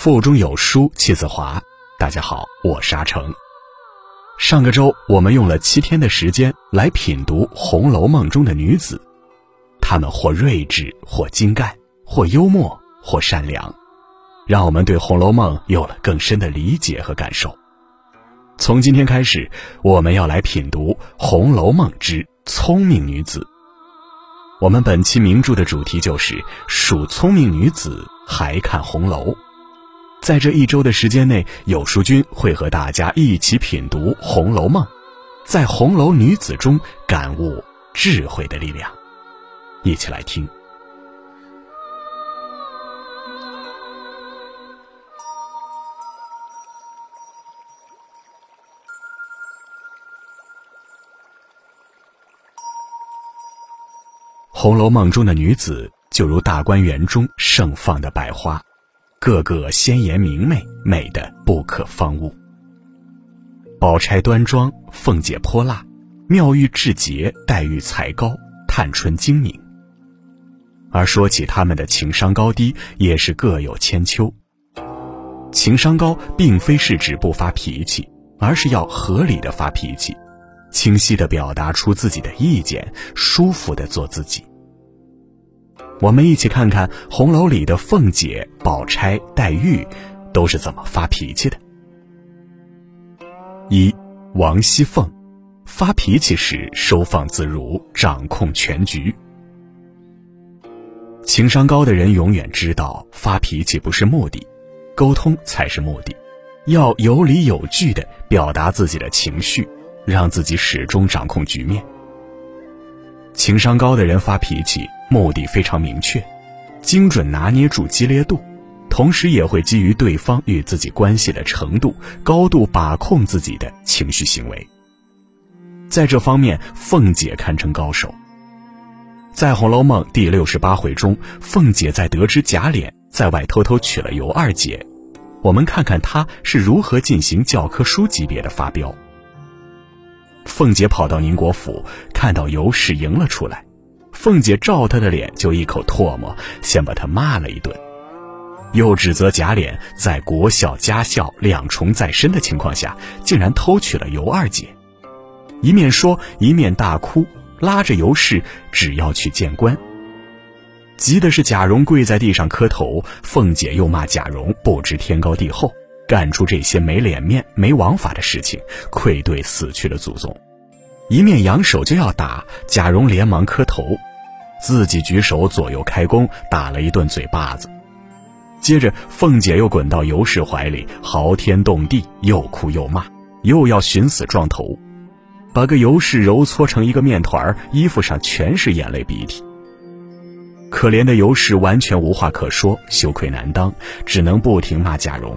腹中有书气自华。大家好，我是阿成。上个周我们用了七天的时间来品读《红楼梦》中的女子，她们或睿智，或精干，或幽默，或善良，让我们对《红楼梦》有了更深的理解和感受。从今天开始，我们要来品读《红楼梦之聪明女子》。我们本期名著的主题就是数聪明女子，还看红楼。在这一周的时间内，有书君会和大家一起品读《红楼梦》，在红楼女子中感悟智慧的力量。一起来听《红楼梦》中的女子，就如大观园中盛放的百花。个个鲜艳明媚，美的不可方物。宝钗端庄，凤姐泼辣，妙玉至洁，黛玉才高，探春精明。而说起他们的情商高低，也是各有千秋。情商高，并非是指不发脾气，而是要合理的发脾气，清晰的表达出自己的意见，舒服的做自己。我们一起看看红楼里的凤姐、宝钗、黛玉都是怎么发脾气的。一，王熙凤，发脾气时收放自如，掌控全局。情商高的人永远知道，发脾气不是目的，沟通才是目的。要有理有据的表达自己的情绪，让自己始终掌控局面。情商高的人发脾气。目的非常明确，精准拿捏住激烈度，同时也会基于对方与自己关系的程度，高度把控自己的情绪行为。在这方面，凤姐堪称高手。在《红楼梦》第六十八回中，凤姐在得知贾琏在外偷偷娶了尤二姐，我们看看她是如何进行教科书级别的发飙。凤姐跑到宁国府，看到尤氏迎了出来。凤姐照他的脸就一口唾沫，先把他骂了一顿，又指责贾琏在国孝家孝两重在身的情况下，竟然偷娶了尤二姐，一面说一面大哭，拉着尤氏只要去见官。急的是贾蓉跪在地上磕头，凤姐又骂贾蓉不知天高地厚，干出这些没脸面没王法的事情，愧对死去的祖宗。一面扬手就要打贾蓉，连忙磕头。自己举手左右开弓，打了一顿嘴巴子。接着，凤姐又滚到尤氏怀里，嚎天动地，又哭又骂，又要寻死撞头，把个尤氏揉搓成一个面团衣服上全是眼泪鼻涕。可怜的尤氏完全无话可说，羞愧难当，只能不停骂贾蓉。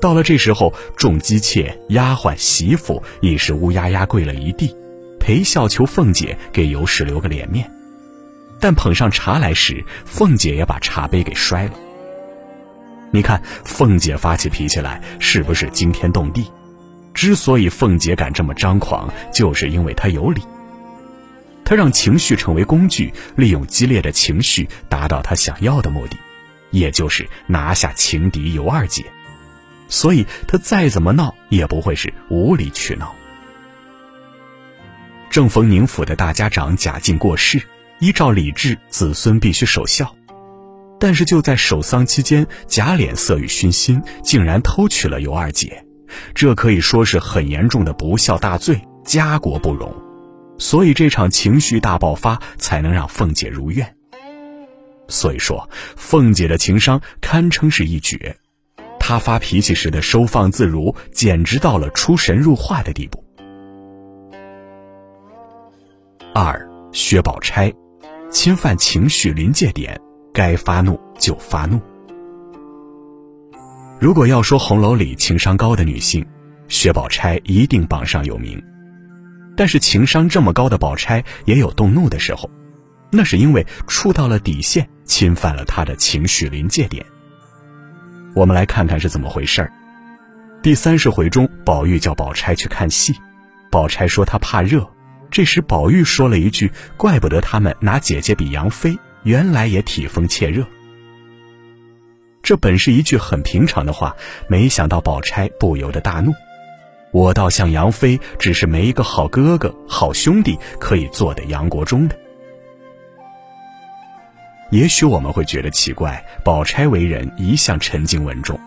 到了这时候，众姬妾、丫鬟、媳妇已是乌压压跪了一地。陪笑求凤姐给尤氏留个脸面，但捧上茶来时，凤姐也把茶杯给摔了。你看，凤姐发起脾气来是不是惊天动地？之所以凤姐敢这么张狂，就是因为她有理。她让情绪成为工具，利用激烈的情绪达到她想要的目的，也就是拿下情敌尤二姐。所以她再怎么闹，也不会是无理取闹。正逢宁府的大家长贾敬过世，依照礼制，子孙必须守孝。但是就在守丧期间，贾琏色欲熏心，竟然偷娶了尤二姐，这可以说是很严重的不孝大罪，家国不容。所以这场情绪大爆发，才能让凤姐如愿。所以说，凤姐的情商堪称是一绝，她发脾气时的收放自如，简直到了出神入化的地步。二薛宝钗，侵犯情绪临界点，该发怒就发怒。如果要说红楼里情商高的女性，薛宝钗一定榜上有名。但是情商这么高的宝钗也有动怒的时候，那是因为触到了底线，侵犯了她的情绪临界点。我们来看看是怎么回事儿。第三十回中，宝玉叫宝钗去看戏，宝钗说她怕热。这时，宝玉说了一句：“怪不得他们拿姐姐比杨妃，原来也体风怯热。”这本是一句很平常的话，没想到宝钗不由得大怒。我倒像杨妃，只是没一个好哥哥、好兄弟可以做的杨国忠的。也许我们会觉得奇怪，宝钗为人一向沉静稳重，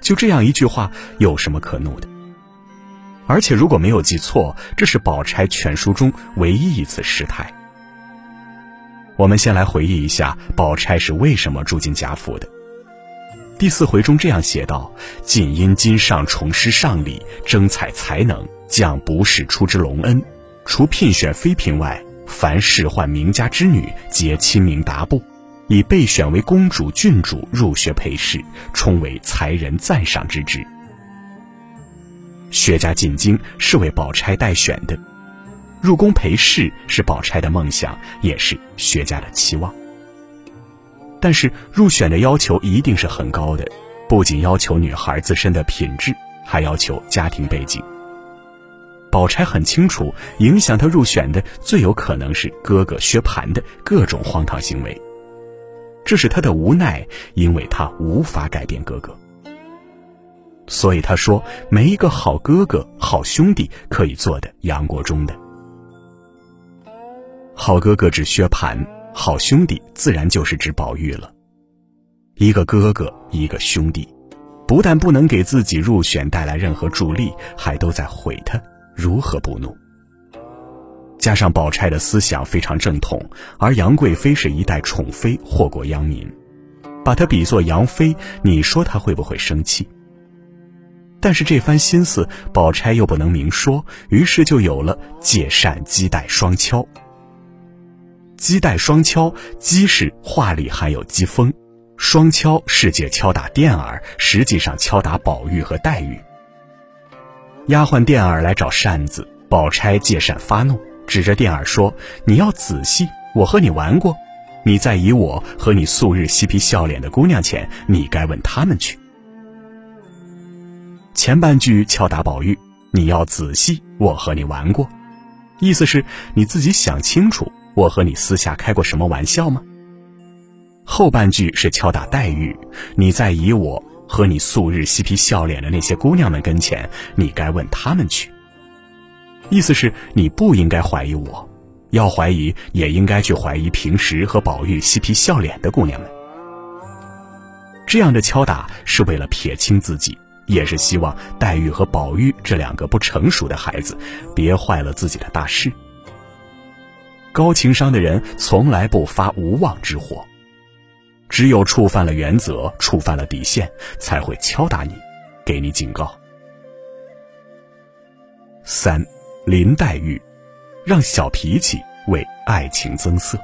就这样一句话有什么可怒的？而且如果没有记错，这是宝钗全书中唯一一次失态。我们先来回忆一下，宝钗是为什么住进贾府的。第四回中这样写道：“仅因今上重施上礼，征采才能，将不世出之隆恩。除聘选妃嫔外，凡仕宦名家之女，皆亲名达部，以备选为公主、郡主入学陪侍，充为才人赞赏之职。薛家进京是为宝钗待选的，入宫陪侍是宝钗的梦想，也是薛家的期望。”但是入选的要求一定是很高的，不仅要求女孩自身的品质，还要求家庭背景。宝钗很清楚，影响她入选的最有可能是哥哥薛蟠的各种荒唐行为，这是她的无奈，因为她无法改变哥哥。所以他说，没一个好哥哥、好兄弟可以做的杨国忠的。好哥哥指薛蟠。好兄弟自然就是指宝玉了。一个哥哥，一个兄弟，不但不能给自己入选带来任何助力，还都在毁他，如何不怒？加上宝钗的思想非常正统，而杨贵妃是一代宠妃，祸国殃民，把她比作杨妃，你说她会不会生气？但是这番心思，宝钗又不能明说，于是就有了借扇击带双敲。击带双敲，击是话里含有讥讽，双敲是借敲打电儿，实际上敲打宝玉和黛玉。丫鬟电儿来找扇子，宝钗借扇发怒，指着电儿说：“你要仔细，我和你玩过，你再以我和你素日嬉皮笑脸的姑娘前，你该问他们去。”前半句敲打宝玉，你要仔细，我和你玩过，意思是你自己想清楚。我和你私下开过什么玩笑吗？后半句是敲打黛玉，你在以我和你素日嬉皮笑脸的那些姑娘们跟前，你该问他们去。意思是你不应该怀疑我，要怀疑也应该去怀疑平时和宝玉嬉皮笑脸的姑娘们。这样的敲打是为了撇清自己，也是希望黛玉和宝玉这两个不成熟的孩子，别坏了自己的大事。高情商的人从来不发无妄之火，只有触犯了原则、触犯了底线，才会敲打你，给你警告。三，林黛玉，让小脾气为爱情增色。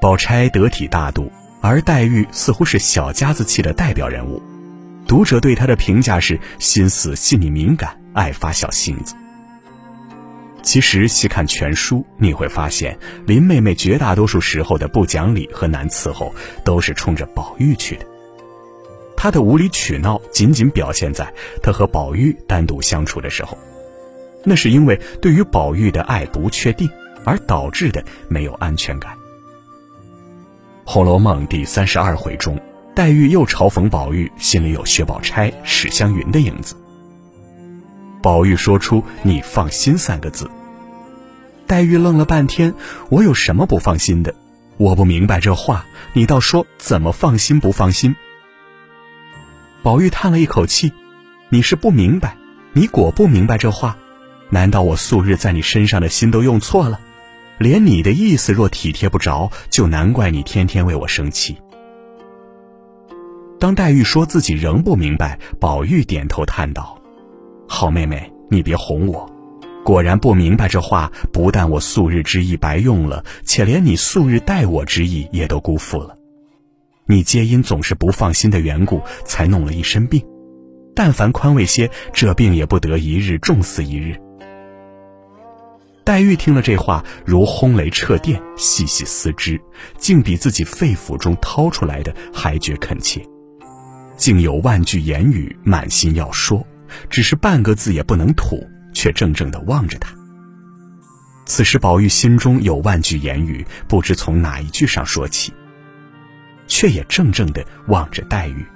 宝钗得体大度，而黛玉似乎是小家子气的代表人物，读者对她的评价是心思细腻敏感，爱发小性子。其实细看全书，你会发现林妹妹绝大多数时候的不讲理和难伺候，都是冲着宝玉去的。她的无理取闹，仅仅表现在她和宝玉单独相处的时候，那是因为对于宝玉的爱不确定，而导致的没有安全感。《红楼梦》第三十二回中，黛玉又嘲讽宝玉心里有薛宝钗、史湘云的影子。宝玉说出“你放心”三个字，黛玉愣了半天。我有什么不放心的？我不明白这话，你倒说怎么放心不放心？宝玉叹了一口气：“你是不明白，你果不明白这话？难道我素日在你身上的心都用错了？连你的意思若体贴不着，就难怪你天天为我生气。”当黛玉说自己仍不明白，宝玉点头叹道。好妹妹，你别哄我。果然不明白这话，不但我素日之意白用了，且连你素日待我之意也都辜负了。你皆因总是不放心的缘故，才弄了一身病。但凡宽慰些，这病也不得一日重似一日。黛玉听了这话，如轰雷掣电，细细思之，竟比自己肺腑中掏出来的还觉恳切，竟有万句言语满心要说。只是半个字也不能吐，却怔怔地望着他。此时宝玉心中有万句言语，不知从哪一句上说起。却也怔怔的望着黛玉。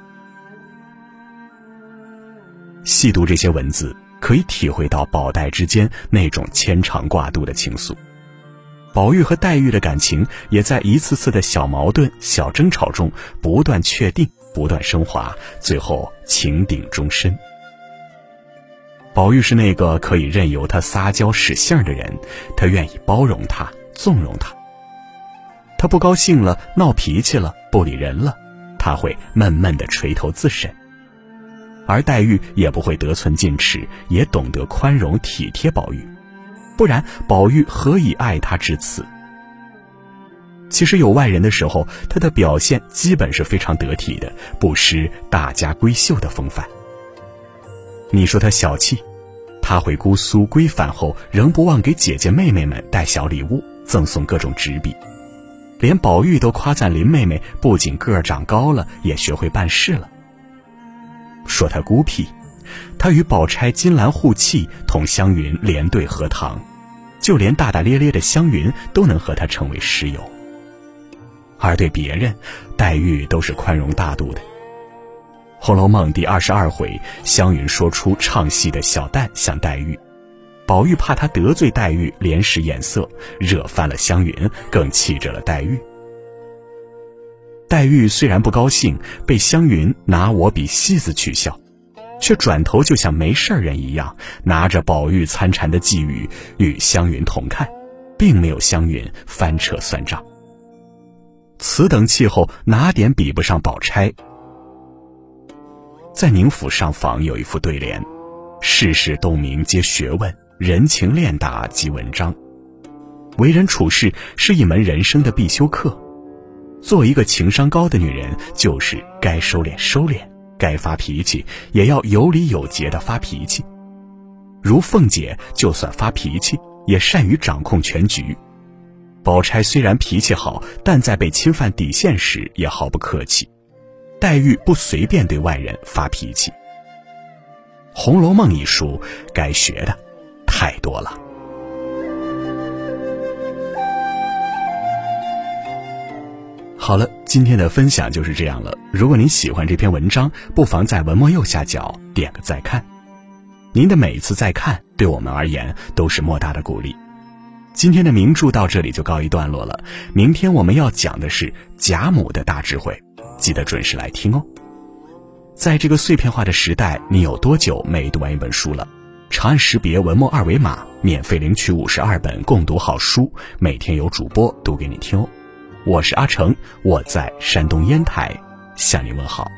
细读这些文字，可以体会到宝黛之间那种牵肠挂肚的情愫。宝玉和黛玉的感情，也在一次次的小矛盾、小争吵中不断确定、不断升华，最后情定终身。宝玉是那个可以任由他撒娇使性的人，他愿意包容他、纵容他。他不高兴了、闹脾气了、不理人了，他会闷闷的垂头自审。而黛玉也不会得寸进尺，也懂得宽容体贴宝玉，不然宝玉何以爱她至此？其实有外人的时候，他的表现基本是非常得体的，不失大家闺秀的风范。你说他小气，他回姑苏归返后，仍不忘给姐姐妹妹们带小礼物，赠送各种纸笔，连宝玉都夸赞林妹妹不仅个儿长高了，也学会办事了。说他孤僻，他与宝钗、金兰互气，同湘云连对荷塘，就连大大咧咧的湘云都能和他成为师友。而对别人，黛玉都是宽容大度的。《红楼梦》第二十二回，湘云说出唱戏的小旦像黛玉，宝玉怕他得罪黛玉，连使眼色，惹翻了湘云，更气着了黛玉。黛玉虽然不高兴，被湘云拿我比戏子取笑，却转头就像没事人一样，拿着宝玉参禅的寄语与湘云同看，并没有湘云翻车算账。此等气候，哪点比不上宝钗？在宁府上房有一副对联：“世事洞明皆学问，人情练达即文章。”为人处事是一门人生的必修课。做一个情商高的女人，就是该收敛收敛，该发脾气也要有理有节的发脾气。如凤姐，就算发脾气，也善于掌控全局。宝钗虽然脾气好，但在被侵犯底线时也毫不客气。黛玉不随便对外人发脾气。《红楼梦》一书，该学的太多了。好了，今天的分享就是这样了。如果您喜欢这篇文章，不妨在文末右下角点个再看。您的每一次再看，对我们而言都是莫大的鼓励。今天的名著到这里就告一段落了。明天我们要讲的是贾母的大智慧，记得准时来听哦。在这个碎片化的时代，你有多久没读完一本书了？长按识别文末二维码，免费领取五十二本共读好书，每天有主播读给你听哦。我是阿成，我在山东烟台向你问好。